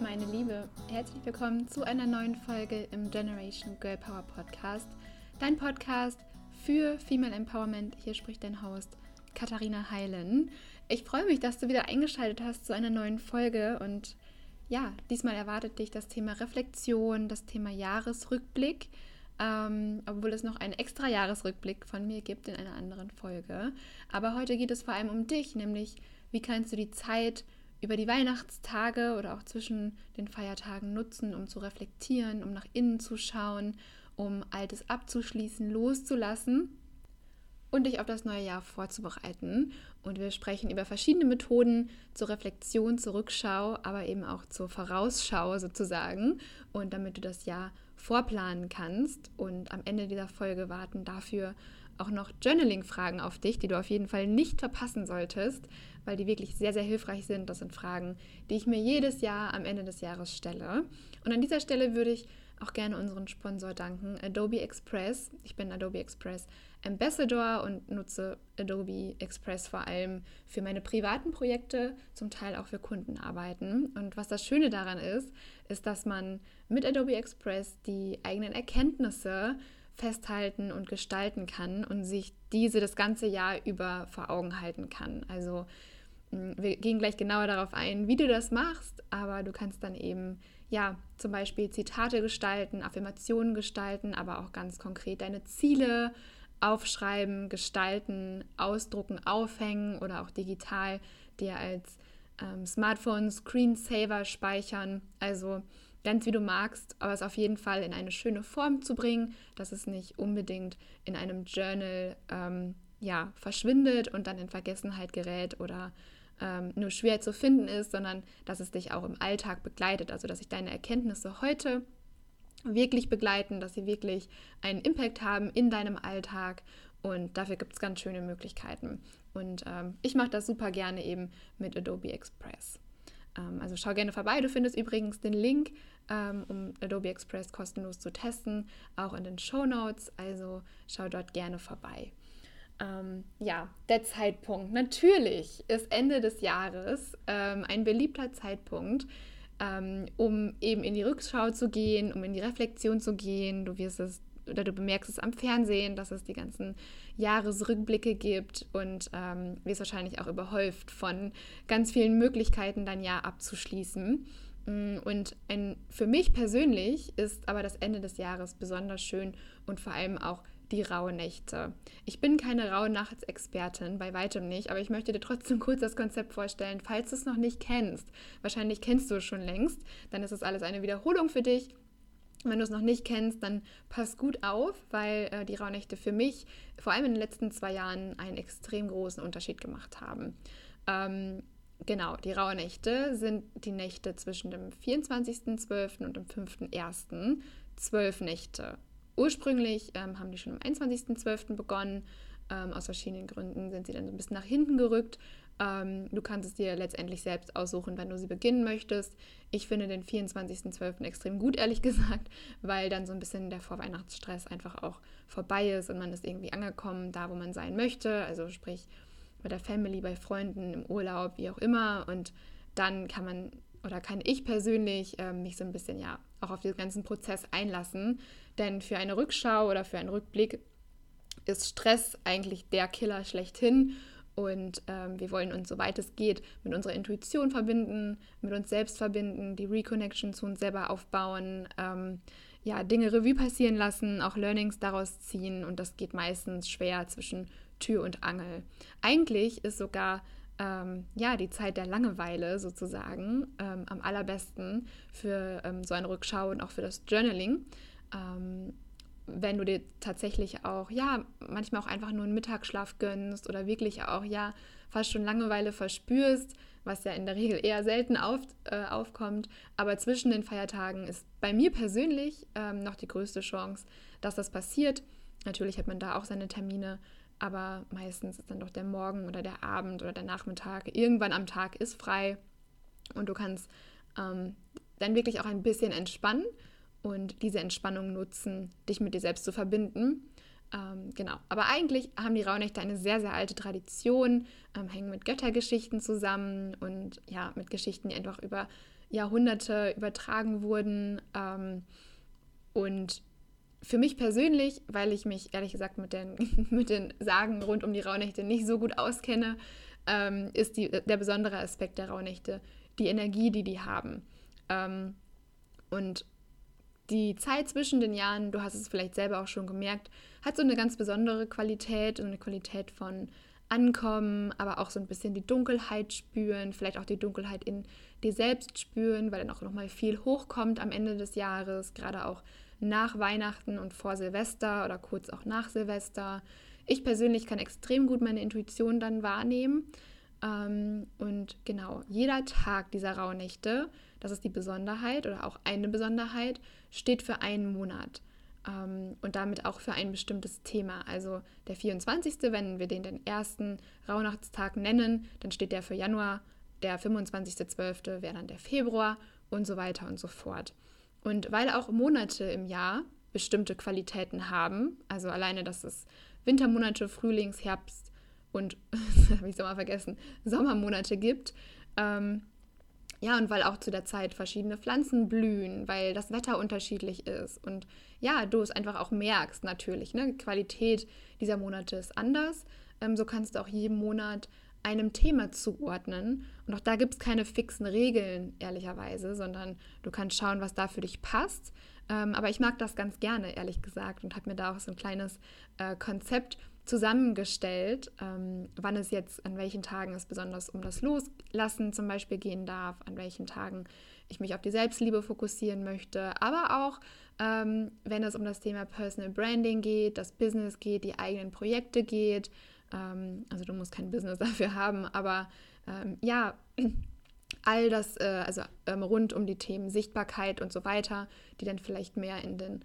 meine Liebe, herzlich willkommen zu einer neuen Folge im Generation Girl Power Podcast. Dein Podcast für Female Empowerment. Hier spricht dein Host Katharina Heilen. Ich freue mich, dass du wieder eingeschaltet hast zu einer neuen Folge und ja, diesmal erwartet dich das Thema Reflexion, das Thema Jahresrückblick, ähm, obwohl es noch einen extra Jahresrückblick von mir gibt in einer anderen Folge. Aber heute geht es vor allem um dich, nämlich wie kannst du die Zeit über die Weihnachtstage oder auch zwischen den Feiertagen nutzen, um zu reflektieren, um nach innen zu schauen, um Altes abzuschließen, loszulassen und dich auf das neue Jahr vorzubereiten. Und wir sprechen über verschiedene Methoden zur Reflexion, zur Rückschau, aber eben auch zur Vorausschau sozusagen. Und damit du das Jahr vorplanen kannst und am Ende dieser Folge warten dafür auch noch Journaling-Fragen auf dich, die du auf jeden Fall nicht verpassen solltest, weil die wirklich sehr, sehr hilfreich sind. Das sind Fragen, die ich mir jedes Jahr am Ende des Jahres stelle. Und an dieser Stelle würde ich auch gerne unseren Sponsor danken, Adobe Express. Ich bin Adobe Express Ambassador und nutze Adobe Express vor allem für meine privaten Projekte, zum Teil auch für Kundenarbeiten. Und was das Schöne daran ist, ist, dass man mit Adobe Express die eigenen Erkenntnisse festhalten und gestalten kann und sich diese das ganze Jahr über vor Augen halten kann. Also mm, wir gehen gleich genauer darauf ein, wie du das machst, aber du kannst dann eben ja zum Beispiel Zitate gestalten, Affirmationen gestalten, aber auch ganz konkret deine Ziele aufschreiben, gestalten, ausdrucken, aufhängen oder auch digital dir als ähm, Smartphone Screensaver speichern. Also ganz wie du magst, aber es auf jeden Fall in eine schöne Form zu bringen, dass es nicht unbedingt in einem Journal ähm, ja, verschwindet und dann in Vergessenheit gerät oder ähm, nur schwer zu finden ist, sondern dass es dich auch im Alltag begleitet, also dass sich deine Erkenntnisse heute wirklich begleiten, dass sie wirklich einen Impact haben in deinem Alltag und dafür gibt es ganz schöne Möglichkeiten. Und ähm, ich mache das super gerne eben mit Adobe Express. Ähm, also schau gerne vorbei. Du findest übrigens den Link, ähm, um Adobe Express kostenlos zu testen, auch in den Show Notes. Also schau dort gerne vorbei. Ähm, ja, der Zeitpunkt. Natürlich ist Ende des Jahres ähm, ein beliebter Zeitpunkt, ähm, um eben in die Rückschau zu gehen, um in die Reflexion zu gehen. Du wirst es oder du bemerkst es am Fernsehen, dass es die ganzen Jahresrückblicke gibt und ähm, wirst wahrscheinlich auch überhäuft von ganz vielen Möglichkeiten, dein Jahr abzuschließen. Mm, und ein, für mich persönlich ist aber das Ende des Jahres besonders schön und vor allem auch die rauen Nächte. Ich bin keine rauen Nachtsexpertin, bei weitem nicht, aber ich möchte dir trotzdem kurz das Konzept vorstellen, falls du es noch nicht kennst. Wahrscheinlich kennst du es schon längst, dann ist es alles eine Wiederholung für dich. Wenn du es noch nicht kennst, dann pass gut auf, weil äh, die Rauhnächte für mich vor allem in den letzten zwei Jahren einen extrem großen Unterschied gemacht haben. Ähm, genau, die Rauhnächte sind die Nächte zwischen dem 24.12. und dem 5.1. Zwölf Nächte. Ursprünglich ähm, haben die schon am 21.12. begonnen. Ähm, aus verschiedenen Gründen sind sie dann so ein bisschen nach hinten gerückt. Ähm, du kannst es dir letztendlich selbst aussuchen, wenn du sie beginnen möchtest. Ich finde den 24.12. extrem gut, ehrlich gesagt, weil dann so ein bisschen der Vorweihnachtsstress einfach auch vorbei ist und man ist irgendwie angekommen, da wo man sein möchte. Also sprich bei der Family, bei Freunden, im Urlaub, wie auch immer. Und dann kann man oder kann ich persönlich äh, mich so ein bisschen ja auch auf den ganzen Prozess einlassen. Denn für eine Rückschau oder für einen Rückblick ist Stress eigentlich der Killer schlechthin. Und ähm, wir wollen uns, soweit es geht, mit unserer Intuition verbinden, mit uns selbst verbinden, die Reconnection zu uns selber aufbauen, ähm, ja, Dinge Revue passieren lassen, auch Learnings daraus ziehen. Und das geht meistens schwer zwischen Tür und Angel. Eigentlich ist sogar ähm, ja, die Zeit der Langeweile sozusagen ähm, am allerbesten für ähm, so eine Rückschau und auch für das Journaling. Ähm, wenn du dir tatsächlich auch, ja, manchmal auch einfach nur einen Mittagsschlaf gönnst oder wirklich auch, ja, fast schon Langeweile verspürst, was ja in der Regel eher selten auf, äh, aufkommt. Aber zwischen den Feiertagen ist bei mir persönlich ähm, noch die größte Chance, dass das passiert. Natürlich hat man da auch seine Termine, aber meistens ist dann doch der Morgen oder der Abend oder der Nachmittag. Irgendwann am Tag ist frei und du kannst ähm, dann wirklich auch ein bisschen entspannen und diese Entspannung nutzen, dich mit dir selbst zu verbinden. Ähm, genau. Aber eigentlich haben die Rauhnächte eine sehr, sehr alte Tradition, ähm, hängen mit Göttergeschichten zusammen und ja, mit Geschichten, die einfach über Jahrhunderte übertragen wurden. Ähm, und für mich persönlich, weil ich mich ehrlich gesagt mit den, mit den Sagen rund um die Rauhnächte nicht so gut auskenne, ähm, ist die, der besondere Aspekt der Rauhnächte die Energie, die die haben. Ähm, und die Zeit zwischen den Jahren, du hast es vielleicht selber auch schon gemerkt, hat so eine ganz besondere Qualität, so eine Qualität von Ankommen, aber auch so ein bisschen die Dunkelheit spüren, vielleicht auch die Dunkelheit in dir selbst spüren, weil dann auch nochmal viel hochkommt am Ende des Jahres, gerade auch nach Weihnachten und vor Silvester oder kurz auch nach Silvester. Ich persönlich kann extrem gut meine Intuition dann wahrnehmen. Ähm, und genau, jeder Tag dieser Rauhnächte, das ist die Besonderheit oder auch eine Besonderheit, steht für einen Monat ähm, und damit auch für ein bestimmtes Thema. Also der 24., wenn wir den den ersten Rauhnachtstag nennen, dann steht der für Januar, der 25.12. wäre dann der Februar und so weiter und so fort. Und weil auch Monate im Jahr bestimmte Qualitäten haben, also alleine, dass es Wintermonate, Frühlings-, Herbst und, habe ich mal vergessen, Sommermonate gibt, ähm, ja, und weil auch zu der Zeit verschiedene Pflanzen blühen, weil das Wetter unterschiedlich ist und ja, du es einfach auch merkst natürlich. Ne? Die Qualität dieser Monate ist anders. Ähm, so kannst du auch jeden Monat einem Thema zuordnen. Und auch da gibt es keine fixen Regeln, ehrlicherweise, sondern du kannst schauen, was da für dich passt. Ähm, aber ich mag das ganz gerne, ehrlich gesagt, und habe mir da auch so ein kleines äh, Konzept zusammengestellt, ähm, wann es jetzt, an welchen Tagen es besonders um das Loslassen zum Beispiel gehen darf, an welchen Tagen ich mich auf die Selbstliebe fokussieren möchte, aber auch ähm, wenn es um das Thema Personal Branding geht, das Business geht, die eigenen Projekte geht. Ähm, also du musst kein Business dafür haben, aber ähm, ja, all das, äh, also ähm, rund um die Themen Sichtbarkeit und so weiter, die dann vielleicht mehr in den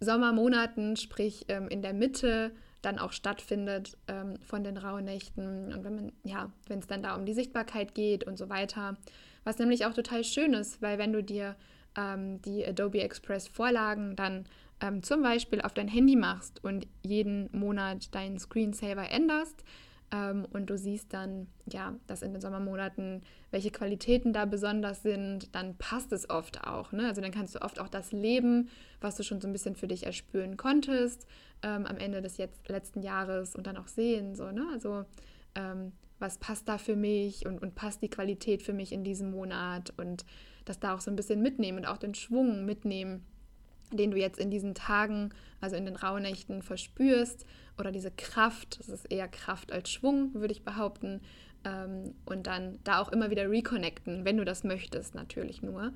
Sommermonaten, sprich in der Mitte, dann auch stattfindet von den Rauhnächten und wenn man, ja, wenn es dann da um die Sichtbarkeit geht und so weiter. Was nämlich auch total schön ist, weil wenn du dir die Adobe Express Vorlagen dann ähm, zum Beispiel auf dein Handy machst und jeden Monat deinen Screensaver änderst ähm, und du siehst dann, ja, dass in den Sommermonaten welche Qualitäten da besonders sind, dann passt es oft auch. Ne? Also dann kannst du oft auch das Leben, was du schon so ein bisschen für dich erspüren konntest, ähm, am Ende des jetzt, letzten Jahres und dann auch sehen. So, ne? Also ähm, was passt da für mich und, und passt die Qualität für mich in diesem Monat und das da auch so ein bisschen mitnehmen und auch den Schwung mitnehmen, den du jetzt in diesen Tagen, also in den Rauhnächten verspürst oder diese Kraft, das ist eher Kraft als Schwung, würde ich behaupten, ähm, und dann da auch immer wieder reconnecten, wenn du das möchtest, natürlich nur.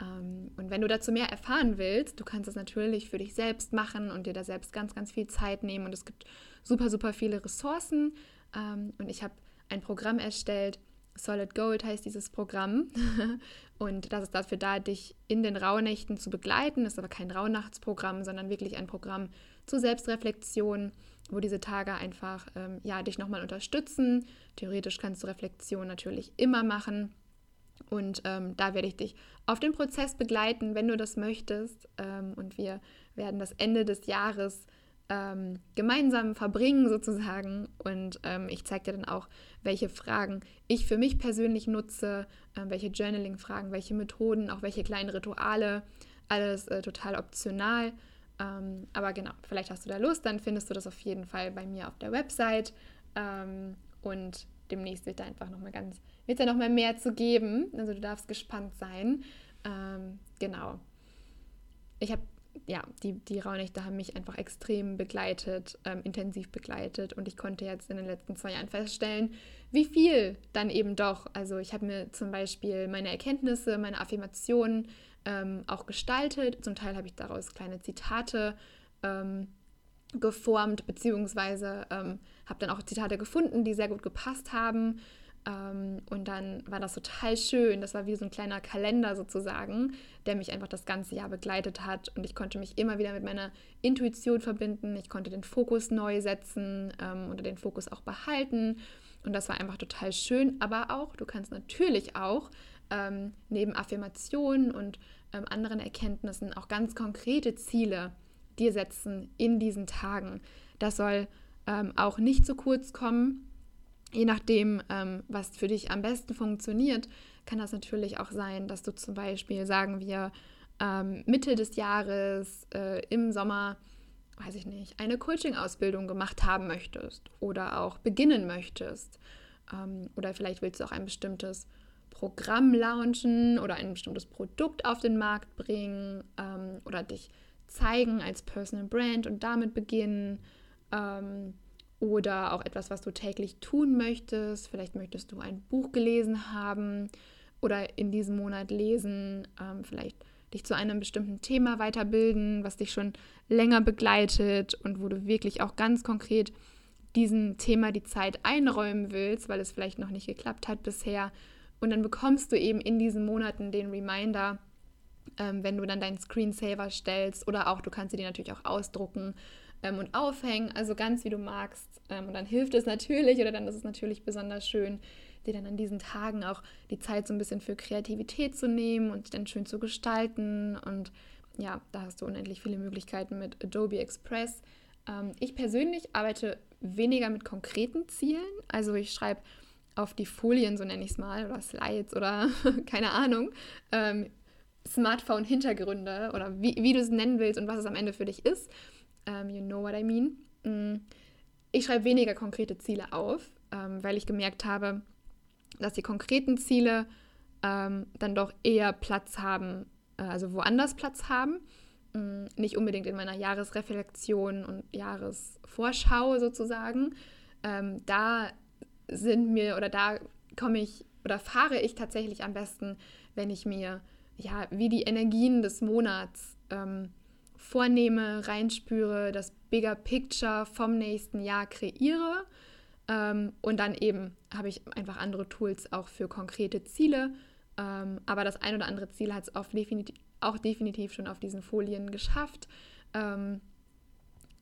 Ähm, und wenn du dazu mehr erfahren willst, du kannst es natürlich für dich selbst machen und dir da selbst ganz, ganz viel Zeit nehmen und es gibt super, super viele Ressourcen ähm, und ich habe ein Programm erstellt, Solid Gold heißt dieses Programm. Und das ist dafür da, dich in den Rauhnächten zu begleiten. Das ist aber kein Rauhnachtsprogramm, sondern wirklich ein Programm zur Selbstreflexion, wo diese Tage einfach ähm, ja, dich nochmal unterstützen. Theoretisch kannst du Reflexion natürlich immer machen. Und ähm, da werde ich dich auf den Prozess begleiten, wenn du das möchtest. Ähm, und wir werden das Ende des Jahres ähm, gemeinsam verbringen sozusagen. Und ähm, ich zeige dir dann auch, welche Fragen ich für mich persönlich nutze, äh, welche Journaling-Fragen, welche Methoden, auch welche kleinen Rituale. Alles äh, total optional. Ähm, aber genau, vielleicht hast du da Lust, dann findest du das auf jeden Fall bei mir auf der Website. Ähm, und demnächst wird da einfach nochmal ganz, wird da nochmal mehr zu geben. Also du darfst gespannt sein. Ähm, genau. Ich habe ja, die, die Rauhnächte haben mich einfach extrem begleitet, ähm, intensiv begleitet und ich konnte jetzt in den letzten zwei Jahren feststellen, wie viel dann eben doch. Also ich habe mir zum Beispiel meine Erkenntnisse, meine Affirmationen ähm, auch gestaltet. Zum Teil habe ich daraus kleine Zitate ähm, geformt, beziehungsweise ähm, habe dann auch Zitate gefunden, die sehr gut gepasst haben. Ähm, und dann war das total schön. Das war wie so ein kleiner Kalender sozusagen, der mich einfach das ganze Jahr begleitet hat. Und ich konnte mich immer wieder mit meiner Intuition verbinden. Ich konnte den Fokus neu setzen ähm, oder den Fokus auch behalten. Und das war einfach total schön. Aber auch, du kannst natürlich auch ähm, neben Affirmationen und ähm, anderen Erkenntnissen auch ganz konkrete Ziele dir setzen in diesen Tagen. Das soll ähm, auch nicht zu kurz kommen je nachdem, ähm, was für dich am besten funktioniert, kann das natürlich auch sein, dass du zum Beispiel, sagen wir, ähm, Mitte des Jahres äh, im Sommer, weiß ich nicht, eine Coaching-Ausbildung gemacht haben möchtest oder auch beginnen möchtest. Ähm, oder vielleicht willst du auch ein bestimmtes Programm launchen oder ein bestimmtes Produkt auf den Markt bringen ähm, oder dich zeigen als Personal Brand und damit beginnen. Oder auch etwas, was du täglich tun möchtest. Vielleicht möchtest du ein Buch gelesen haben oder in diesem Monat lesen. Ähm, vielleicht dich zu einem bestimmten Thema weiterbilden, was dich schon länger begleitet und wo du wirklich auch ganz konkret diesem Thema die Zeit einräumen willst, weil es vielleicht noch nicht geklappt hat bisher. Und dann bekommst du eben in diesen Monaten den Reminder, ähm, wenn du dann deinen Screensaver stellst oder auch, du kannst sie dir natürlich auch ausdrucken ähm, und aufhängen, also ganz wie du magst. Ähm, und dann hilft es natürlich oder dann ist es natürlich besonders schön, dir dann an diesen Tagen auch die Zeit so ein bisschen für Kreativität zu nehmen und dann schön zu gestalten. Und ja, da hast du unendlich viele Möglichkeiten mit Adobe Express. Ähm, ich persönlich arbeite weniger mit konkreten Zielen. Also ich schreibe auf die Folien, so nenne ich es mal, oder Slides oder keine Ahnung, ähm, Smartphone-Hintergründe oder wie, wie du es nennen willst und was es am Ende für dich ist. Um, you know what I mean. Mm. Ich schreibe weniger konkrete Ziele auf, ähm, weil ich gemerkt habe, dass die konkreten Ziele ähm, dann doch eher Platz haben, äh, also woanders Platz haben. Mm, nicht unbedingt in meiner Jahresreflexion und Jahresvorschau sozusagen. Ähm, da sind mir oder da komme ich oder fahre ich tatsächlich am besten, wenn ich mir ja wie die Energien des Monats ähm, vornehme, reinspüre, das Bigger Picture vom nächsten Jahr kreiere. Ähm, und dann eben habe ich einfach andere Tools auch für konkrete Ziele. Ähm, aber das ein oder andere Ziel hat es auch definitiv, schon auf diesen Folien geschafft. Ähm,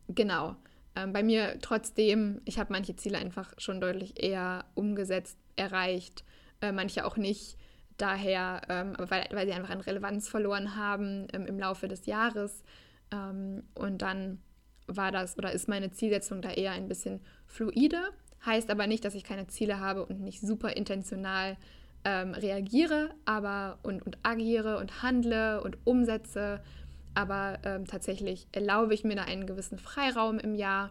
genau. Ähm, bei mir trotzdem, ich habe manche Ziele einfach schon deutlich eher umgesetzt, erreicht, äh, manche auch nicht. Daher, ähm, weil, weil sie einfach an Relevanz verloren haben ähm, im Laufe des Jahres. Ähm, und dann war das oder ist meine Zielsetzung da eher ein bisschen fluide. Heißt aber nicht, dass ich keine Ziele habe und nicht super intentional ähm, reagiere, aber und, und agiere und handle und umsetze. Aber ähm, tatsächlich erlaube ich mir da einen gewissen Freiraum im Jahr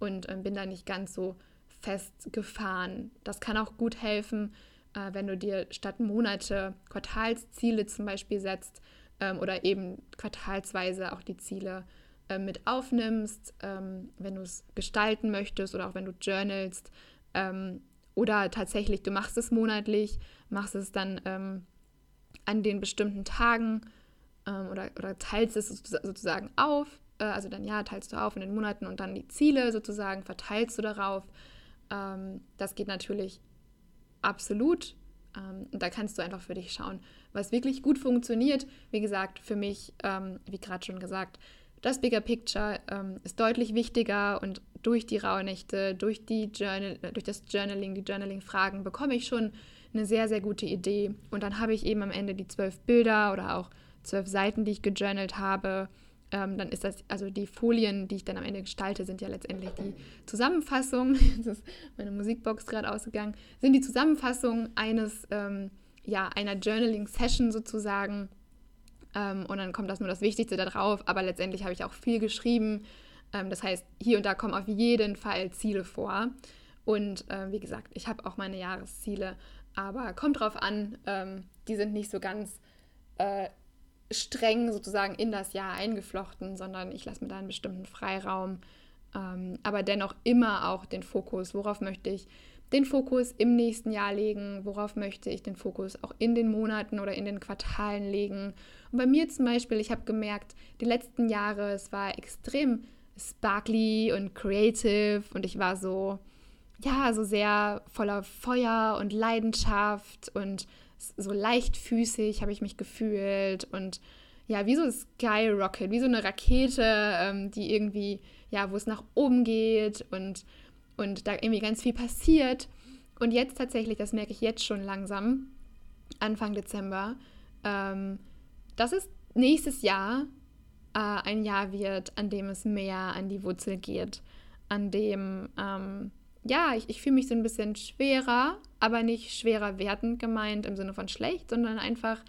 und ähm, bin da nicht ganz so festgefahren. Das kann auch gut helfen, äh, wenn du dir statt Monate Quartalsziele zum Beispiel setzt, ähm, oder eben quartalsweise auch die Ziele äh, mit aufnimmst, ähm, wenn du es gestalten möchtest oder auch wenn du journalst. Ähm, oder tatsächlich, du machst es monatlich, machst es dann ähm, an den bestimmten Tagen ähm, oder, oder teilst es sozusagen auf. Äh, also dann ja, teilst du auf in den Monaten und dann die Ziele sozusagen verteilst du darauf. Ähm, das geht natürlich absolut. Und da kannst du einfach für dich schauen, was wirklich gut funktioniert. Wie gesagt, für mich, ähm, wie gerade schon gesagt, das Bigger Picture ähm, ist deutlich wichtiger und durch die Rauhnächte, durch, die Journal, äh, durch das Journaling, die Journaling-Fragen bekomme ich schon eine sehr, sehr gute Idee. Und dann habe ich eben am Ende die zwölf Bilder oder auch zwölf Seiten, die ich gejournalt habe. Ähm, dann ist das, also die Folien, die ich dann am Ende gestalte, sind ja letztendlich die Zusammenfassung. Jetzt ist meine Musikbox gerade ausgegangen. Sind die Zusammenfassung eines ähm, ja, einer Journaling-Session sozusagen. Ähm, und dann kommt das nur das Wichtigste da drauf. Aber letztendlich habe ich auch viel geschrieben. Ähm, das heißt, hier und da kommen auf jeden Fall Ziele vor. Und äh, wie gesagt, ich habe auch meine Jahresziele. Aber kommt drauf an, ähm, die sind nicht so ganz äh, streng sozusagen in das Jahr eingeflochten, sondern ich lasse mir da einen bestimmten Freiraum. Ähm, aber dennoch immer auch den Fokus, worauf möchte ich den Fokus im nächsten Jahr legen, worauf möchte ich den Fokus auch in den Monaten oder in den Quartalen legen. Und bei mir zum Beispiel, ich habe gemerkt, die letzten Jahre, es war extrem sparkly und creative und ich war so, ja, so sehr voller Feuer und Leidenschaft und so leichtfüßig habe ich mich gefühlt und ja, wie so ein Skyrocket, wie so eine Rakete, ähm, die irgendwie, ja, wo es nach oben geht und und da irgendwie ganz viel passiert. Und jetzt tatsächlich, das merke ich jetzt schon langsam, Anfang Dezember, ähm, dass es nächstes Jahr äh, ein Jahr wird, an dem es mehr an die Wurzel geht, an dem ähm, ja, ich, ich fühle mich so ein bisschen schwerer, aber nicht schwerer wertend gemeint im Sinne von schlecht, sondern einfach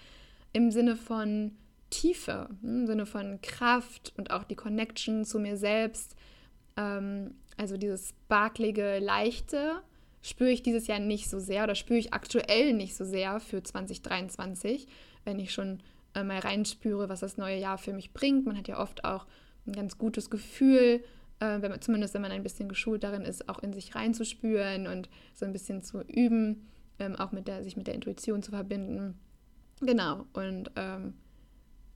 im Sinne von Tiefe, hm, im Sinne von Kraft und auch die Connection zu mir selbst. Ähm, also dieses sparklige, leichte spüre ich dieses Jahr nicht so sehr oder spüre ich aktuell nicht so sehr für 2023, wenn ich schon äh, mal reinspüre, was das neue Jahr für mich bringt. Man hat ja oft auch ein ganz gutes Gefühl, äh, wenn man, zumindest wenn man ein bisschen geschult darin ist, auch in sich reinzuspüren und so ein bisschen zu üben, ähm, auch mit der, sich mit der Intuition zu verbinden. Genau, und ähm,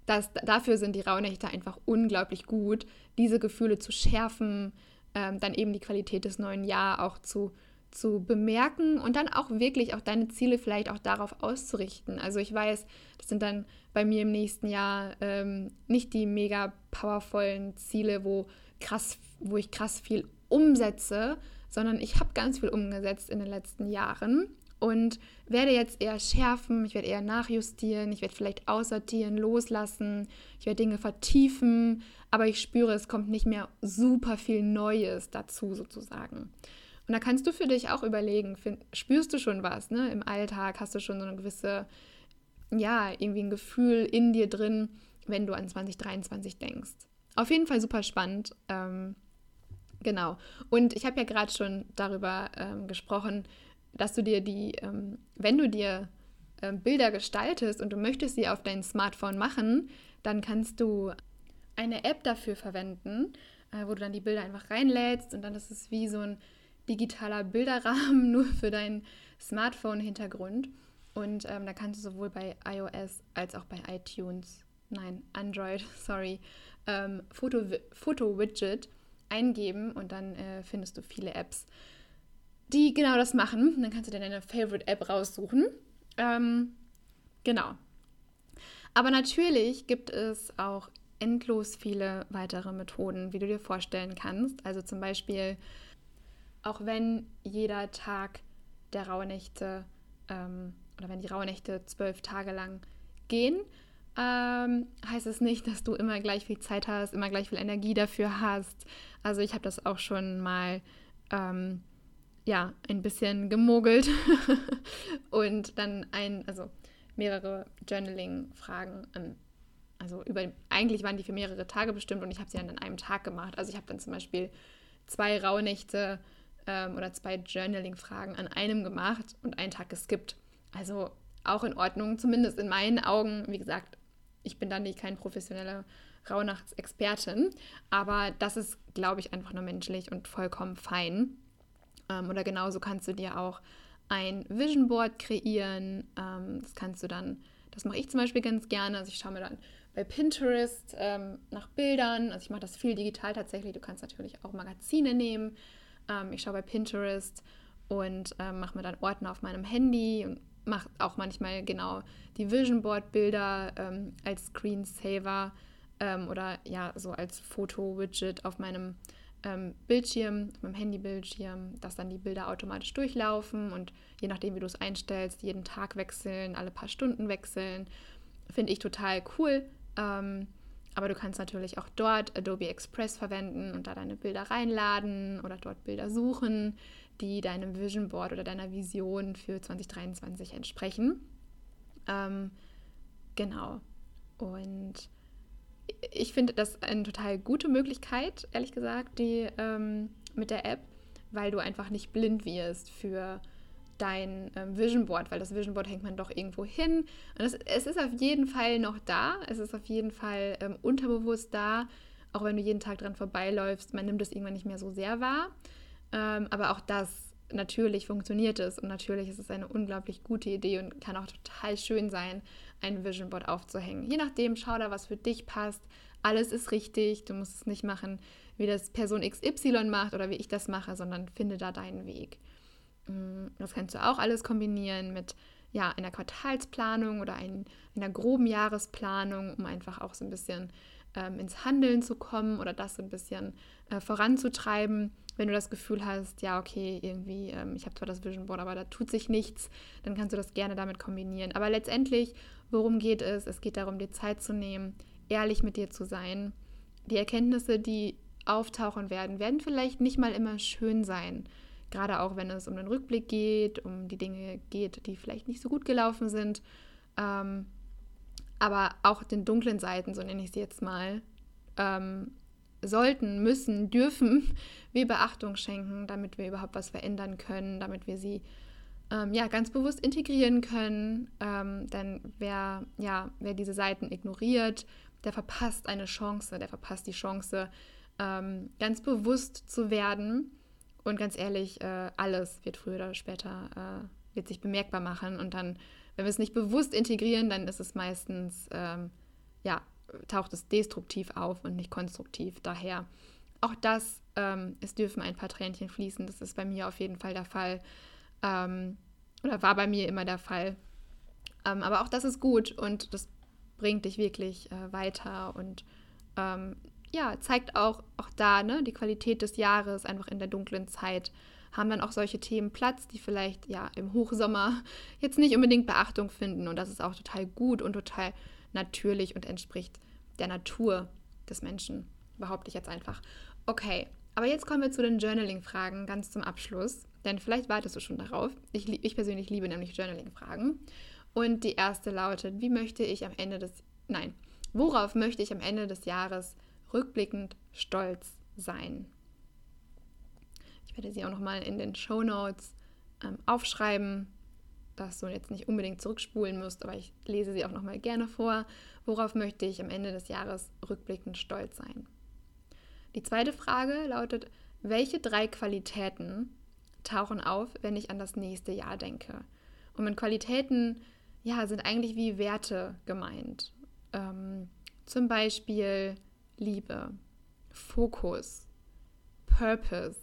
das, dafür sind die Rauhnächte einfach unglaublich gut, diese Gefühle zu schärfen, ähm, dann eben die Qualität des neuen Jahres auch zu, zu bemerken und dann auch wirklich auch deine Ziele vielleicht auch darauf auszurichten. Also ich weiß, das sind dann bei mir im nächsten Jahr ähm, nicht die mega powervollen Ziele, wo krass, wo ich krass viel umsetze, sondern ich habe ganz viel umgesetzt in den letzten Jahren und werde jetzt eher schärfen, ich werde eher nachjustieren, ich werde vielleicht aussortieren, loslassen, ich werde Dinge vertiefen, aber ich spüre, es kommt nicht mehr super viel Neues dazu sozusagen. Und da kannst du für dich auch überlegen, find, spürst du schon was, ne? Im Alltag hast du schon so eine gewisse, ja, irgendwie ein Gefühl in dir drin, wenn du an 2023 denkst. Auf jeden Fall super spannend. Ähm, genau. Und ich habe ja gerade schon darüber ähm, gesprochen, dass du dir die, ähm, wenn du dir ähm, Bilder gestaltest und du möchtest sie auf dein Smartphone machen, dann kannst du eine App dafür verwenden, äh, wo du dann die Bilder einfach reinlädst und dann ist es wie so ein digitaler Bilderrahmen nur für deinen Smartphone-Hintergrund. Und ähm, da kannst du sowohl bei iOS als auch bei iTunes, nein, Android, sorry, ähm, Foto-Widget Foto eingeben und dann äh, findest du viele Apps, die genau das machen. Und dann kannst du dir deine Favorite-App raussuchen. Ähm, genau. Aber natürlich gibt es auch endlos viele weitere Methoden, wie du dir vorstellen kannst. Also zum Beispiel, auch wenn jeder Tag der Rauhnächte ähm, oder wenn die Rauhnächte zwölf Tage lang gehen, ähm, heißt es nicht, dass du immer gleich viel Zeit hast, immer gleich viel Energie dafür hast. Also ich habe das auch schon mal ähm, ja, ein bisschen gemogelt und dann ein, also mehrere Journaling-Fragen, ähm, also über, eigentlich waren die für mehrere Tage bestimmt und ich habe sie dann an einem Tag gemacht. Also ich habe dann zum Beispiel zwei Rauhnächte ähm, oder zwei Journaling-Fragen an einem gemacht und einen Tag geskippt. Also auch in Ordnung, zumindest in meinen Augen. Wie gesagt, ich bin dann nicht kein professioneller Rauhnachtsexpertin, aber das ist, glaube ich, einfach nur menschlich und vollkommen fein. Ähm, oder genauso kannst du dir auch ein Vision Board kreieren. Ähm, das kannst du dann, das mache ich zum Beispiel ganz gerne. Also ich schaue mir dann bei Pinterest ähm, nach Bildern. Also ich mache das viel digital tatsächlich. Du kannst natürlich auch Magazine nehmen. Ähm, ich schaue bei Pinterest und ähm, mache mir dann Ordner auf meinem Handy und mache auch manchmal genau die Vision Board Bilder ähm, als Screensaver oder ja so als Foto-Widget auf meinem ähm, Bildschirm, meinem Handybildschirm, dass dann die Bilder automatisch durchlaufen und je nachdem, wie du es einstellst, jeden Tag wechseln, alle paar Stunden wechseln. Finde ich total cool. Ähm, aber du kannst natürlich auch dort Adobe Express verwenden und da deine Bilder reinladen oder dort Bilder suchen, die deinem Vision Board oder deiner Vision für 2023 entsprechen. Ähm, genau. Und ich finde das eine total gute Möglichkeit, ehrlich gesagt, die ähm, mit der App, weil du einfach nicht blind wirst für dein ähm, Vision Board, weil das Vision Board hängt man doch irgendwo hin. Und das, es ist auf jeden Fall noch da, es ist auf jeden Fall ähm, unterbewusst da, auch wenn du jeden Tag dran vorbeiläufst, man nimmt es irgendwann nicht mehr so sehr wahr. Ähm, aber auch das natürlich funktioniert es und natürlich ist es eine unglaublich gute Idee und kann auch total schön sein, ein Vision Board aufzuhängen. Je nachdem, schau da, was für dich passt. Alles ist richtig. Du musst es nicht machen, wie das Person XY macht oder wie ich das mache, sondern finde da deinen Weg. Mm, das kannst du auch alles kombinieren mit ja, einer Quartalsplanung oder ein, einer groben Jahresplanung, um einfach auch so ein bisschen ähm, ins Handeln zu kommen oder das so ein bisschen äh, voranzutreiben. Wenn du das Gefühl hast, ja, okay, irgendwie, ähm, ich habe zwar das Vision Board, aber da tut sich nichts, dann kannst du das gerne damit kombinieren. Aber letztendlich, worum geht es? Es geht darum, dir Zeit zu nehmen, ehrlich mit dir zu sein. Die Erkenntnisse, die auftauchen werden, werden vielleicht nicht mal immer schön sein. Gerade auch, wenn es um den Rückblick geht, um die Dinge geht, die vielleicht nicht so gut gelaufen sind. Ähm, aber auch den dunklen Seiten, so nenne ich sie jetzt mal, ähm, sollten, müssen, dürfen wir Beachtung schenken, damit wir überhaupt was verändern können, damit wir sie ähm, ja, ganz bewusst integrieren können. Ähm, denn wer, ja, wer diese Seiten ignoriert, der verpasst eine Chance, der verpasst die Chance, ähm, ganz bewusst zu werden. Und ganz ehrlich, äh, alles wird früher oder später äh, wird sich bemerkbar machen. Und dann, wenn wir es nicht bewusst integrieren, dann ist es meistens, ähm, ja, taucht es destruktiv auf und nicht konstruktiv. Daher auch das, ähm, es dürfen ein paar Tränchen fließen. Das ist bei mir auf jeden Fall der Fall. Ähm, oder war bei mir immer der Fall. Ähm, aber auch das ist gut und das bringt dich wirklich äh, weiter und ähm, ja, zeigt auch, auch da ne, die Qualität des Jahres, einfach in der dunklen Zeit haben dann auch solche Themen Platz, die vielleicht ja im Hochsommer jetzt nicht unbedingt Beachtung finden. Und das ist auch total gut und total natürlich und entspricht der Natur des Menschen, behaupte ich jetzt einfach. Okay, aber jetzt kommen wir zu den Journaling-Fragen ganz zum Abschluss, denn vielleicht wartest du schon darauf. Ich, ich persönlich liebe nämlich Journaling-Fragen. Und die erste lautet, wie möchte ich am Ende des, nein, worauf möchte ich am Ende des Jahres rückblickend stolz sein? Ich werde sie auch nochmal in den Show Notes ähm, aufschreiben, dass du jetzt nicht unbedingt zurückspulen musst, aber ich lese sie auch nochmal gerne vor. Worauf möchte ich am Ende des Jahres rückblickend stolz sein? Die zweite Frage lautet, welche drei Qualitäten tauchen auf, wenn ich an das nächste Jahr denke? Und mit Qualitäten ja, sind eigentlich wie Werte gemeint. Ähm, zum Beispiel Liebe, Fokus, Purpose,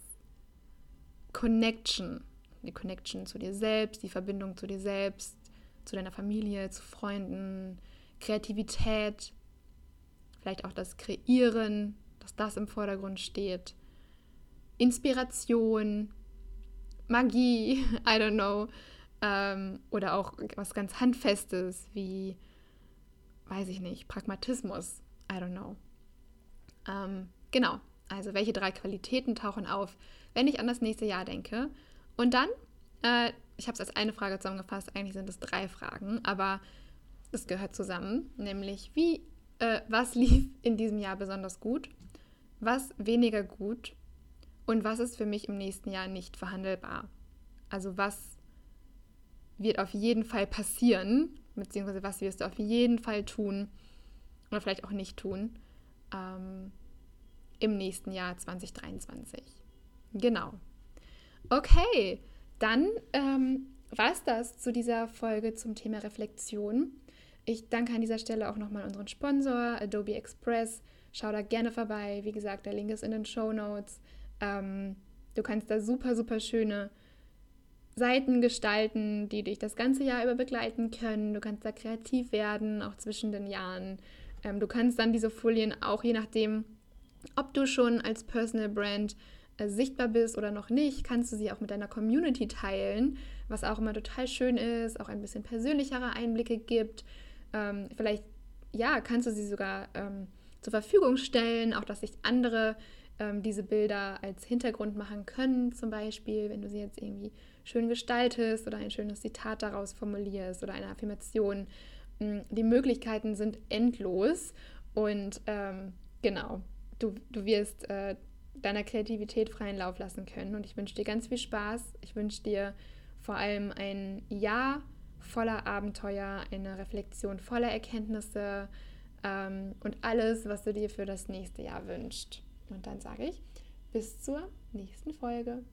Connection. Die Connection zu dir selbst, die Verbindung zu dir selbst, zu deiner Familie, zu Freunden, Kreativität, vielleicht auch das Kreieren, dass das im Vordergrund steht. Inspiration, Magie, I don't know. Ähm, oder auch was ganz Handfestes wie, weiß ich nicht, Pragmatismus, I don't know. Ähm, genau, also welche drei Qualitäten tauchen auf, wenn ich an das nächste Jahr denke? Und dann, äh, ich habe es als eine Frage zusammengefasst, eigentlich sind es drei Fragen, aber es gehört zusammen, nämlich wie, äh, was lief in diesem Jahr besonders gut, was weniger gut und was ist für mich im nächsten Jahr nicht verhandelbar. Also was wird auf jeden Fall passieren, beziehungsweise was wirst du auf jeden Fall tun oder vielleicht auch nicht tun ähm, im nächsten Jahr 2023. Genau. Okay, dann ähm, war es das zu dieser Folge zum Thema Reflexion. Ich danke an dieser Stelle auch nochmal unseren Sponsor Adobe Express. Schau da gerne vorbei. Wie gesagt, der Link ist in den Show Notes. Ähm, du kannst da super, super schöne Seiten gestalten, die dich das ganze Jahr über begleiten können. Du kannst da kreativ werden, auch zwischen den Jahren. Ähm, du kannst dann diese Folien auch, je nachdem, ob du schon als Personal Brand äh, sichtbar bist oder noch nicht, kannst du sie auch mit deiner Community teilen, was auch immer total schön ist, auch ein bisschen persönlichere Einblicke gibt. Ähm, vielleicht, ja, kannst du sie sogar ähm, zur Verfügung stellen, auch dass sich andere ähm, diese Bilder als Hintergrund machen können, zum Beispiel, wenn du sie jetzt irgendwie schön gestaltest oder ein schönes Zitat daraus formulierst oder eine Affirmation. Die Möglichkeiten sind endlos und ähm, genau, du, du wirst äh, deiner Kreativität freien Lauf lassen können. Und ich wünsche dir ganz viel Spaß. Ich wünsche dir vor allem ein Jahr voller Abenteuer, eine Reflexion voller Erkenntnisse ähm, und alles, was du dir für das nächste Jahr wünschst. Und dann sage ich, bis zur nächsten Folge.